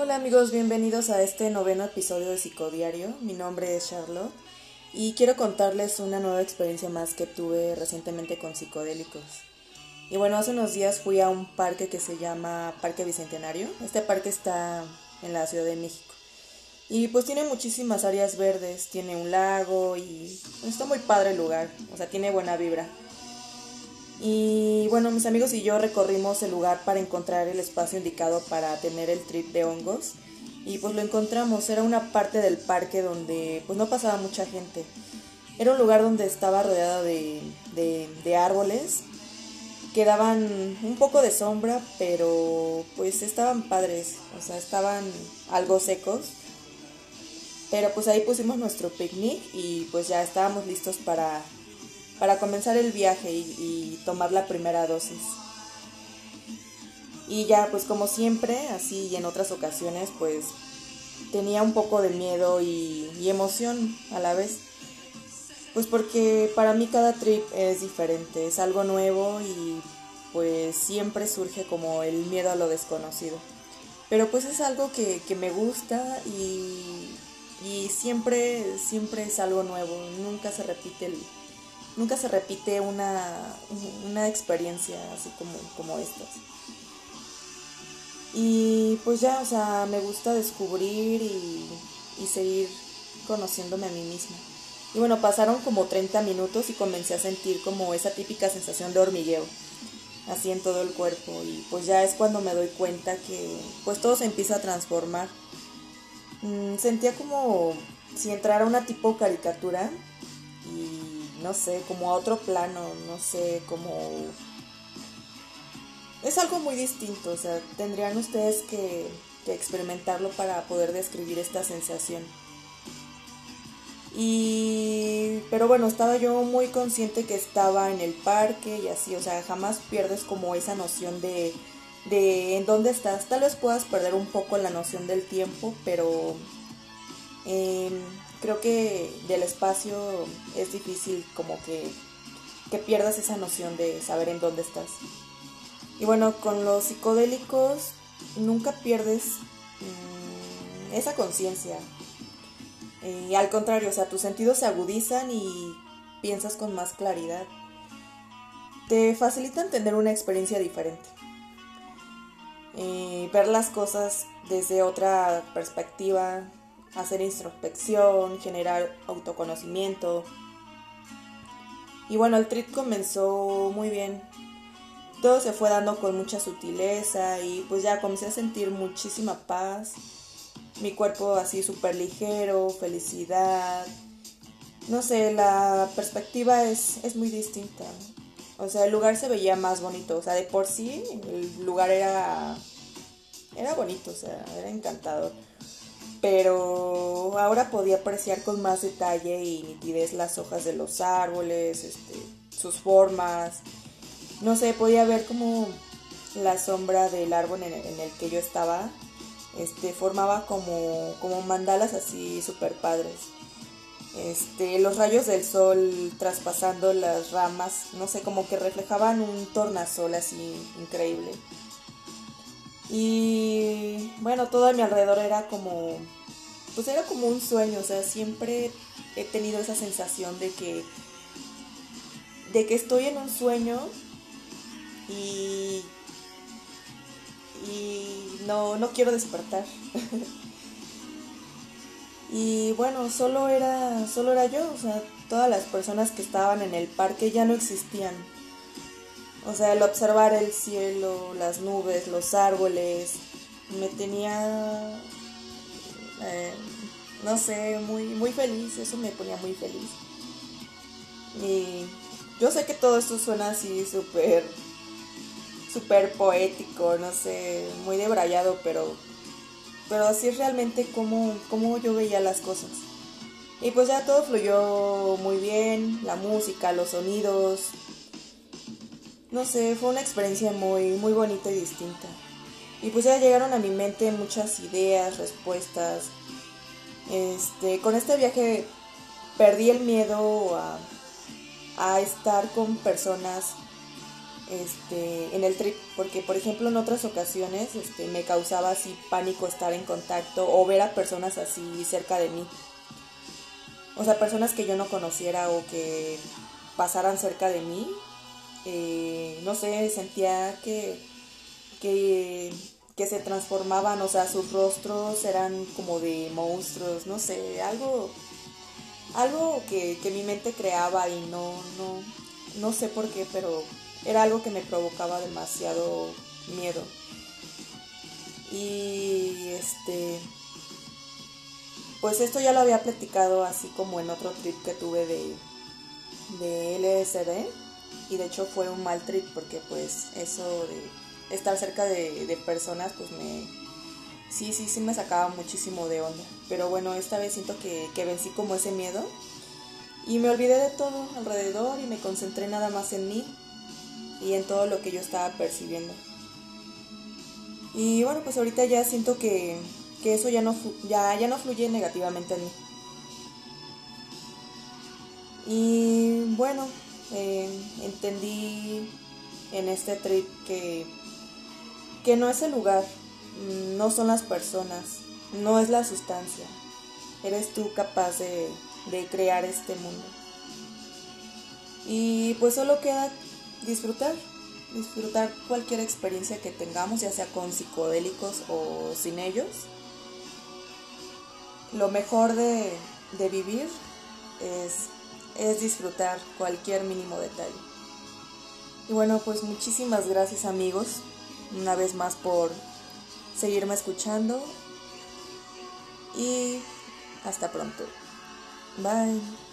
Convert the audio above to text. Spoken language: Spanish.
Hola amigos, bienvenidos a este noveno episodio de Psicodiario. Mi nombre es Charlotte y quiero contarles una nueva experiencia más que tuve recientemente con psicodélicos. Y bueno, hace unos días fui a un parque que se llama Parque Bicentenario. Este parque está en la Ciudad de México. Y pues tiene muchísimas áreas verdes, tiene un lago y está muy padre el lugar, o sea, tiene buena vibra. Y bueno, mis amigos y yo recorrimos el lugar para encontrar el espacio indicado para tener el trip de hongos. Y pues lo encontramos, era una parte del parque donde pues no pasaba mucha gente. Era un lugar donde estaba rodeado de, de, árboles que daban un poco de sombra, pero pues estaban padres, o sea, estaban algo secos. Pero pues ahí pusimos nuestro picnic y pues ya estábamos listos para para comenzar el viaje y, tomar la primera dosis. Y ya, pues como siempre, así y en otras ocasiones, pues tenía un poco de miedo y, emoción a la vez. Pues porque para mí cada trip es diferente, es algo nuevo y pues siempre surge como el miedo a lo desconocido. Pero pues es algo que, que me gusta y, y siempre, siempre es algo nuevo, nunca se repite el, nunca se repite una, una experiencia así como, como estas. Y pues ya, o sea, me gusta descubrir y, y seguir conociéndome a mí misma. Y bueno, pasaron como 30 minutos y comencé a sentir como esa típica sensación de hormigueo, así en todo el cuerpo. Y pues ya es cuando me doy cuenta que pues todo se empieza a transformar. Mm, sentía como si entrara una tipo caricatura y no sé, como a otro plano, no sé, como... Es algo muy distinto, o sea, tendrían ustedes que, experimentarlo para poder describir esta sensación. Y... Pero bueno, estaba yo muy consciente que estaba en el parque y así, o sea, jamás pierdes como esa noción de, de en dónde estás. Tal vez puedas perder un poco la noción del tiempo, pero... Em, creo que del espacio es difícil como que, que pierdas esa noción de saber en dónde estás. Y bueno, con los psicodélicos nunca pierdes mm, esa conciencia. Al contrario, o sea, tus sentidos se agudizan y piensas con más claridad. Te facilitan tener una experiencia diferente. Y ver las cosas desde otra perspectiva, hacer introspección, generar autoconocimiento. Y bueno, el trip comenzó muy bien. Todo se fue dando con mucha sutileza y pues ya comencé a sentir muchísima paz. Mi cuerpo así súper ligero, felicidad. No sé, la perspectiva es, es muy distinta. O sea, el lugar se veía más bonito. O sea, de por sí el lugar era, era bonito, o sea, era encantador pero ahora podía apreciar con más detalle y nitidez las hojas de los árboles, este, sus formas. No sé, podía ver como la sombra del árbol en el, que yo estaba, este, formaba como, como mandalas así super padres. Este, los rayos del sol traspasando las ramas, no sé, como que reflejaban un tornasol así increíble. Y bueno, todo a mi alrededor era como, pues era como un sueño, o sea, siempre he tenido esa sensación de que, de que estoy en un sueño y, y no, no quiero despertar. y bueno, solo era, solo era yo, o sea, todas las personas que estaban en el parque ya no existían o sea, el observar el cielo, las nubes, los árboles, me tenía, eh, no sé, muy, muy feliz, eso me ponía muy feliz. Y yo sé que todo esto suena así súper, súper poético, no sé, muy debrayado, pero, pero así es realmente como, como yo veía las cosas. Y pues ya todo fluyó muy bien, la música, los sonidos, no sé, fue una experiencia muy, muy bonita y distinta. Y pues ya llegaron a mi mente muchas ideas, respuestas. Este, con este viaje perdí el miedo a, estar con personas este, en el trip, porque por ejemplo en otras ocasiones este, me causaba así pánico estar en contacto o ver a personas así cerca de mí. O sea, personas que yo no conociera o que pasaran cerca de mí. Eh, no sé, sentía que, que, que se transformaban, o sea, sus rostros eran como de monstruos, no sé, algo, algo que, que mi mente creaba y no, no, no sé por qué, pero era algo que me provocaba demasiado miedo. Y este pues esto ya lo había platicado así como en otro trip que tuve de, de LSD y de hecho fue un mal trip porque pues eso de estar cerca de, personas pues me sí sí sí me sacaba muchísimo de onda pero bueno esta vez siento que, que vencí como ese miedo y me olvidé de todo alrededor y me concentré nada más en mí y en todo lo que yo estaba percibiendo. Y bueno, pues ahorita ya siento que, eso ya no, ya, ya no fluye negativamente en mí. Y bueno, eh, entendí en este trip que, que no es el lugar, no son las personas, no es la sustancia. Eres tú capaz de, de crear este mundo. Y pues solo queda disfrutar, disfrutar cualquier experiencia que tengamos, ya sea con psicodélicos o sin ellos. Lo mejor de, vivir es, es disfrutar cualquier mínimo detalle. Y bueno, pues muchísimas gracias amigos, una vez más por seguirme escuchando y hasta pronto. Bye.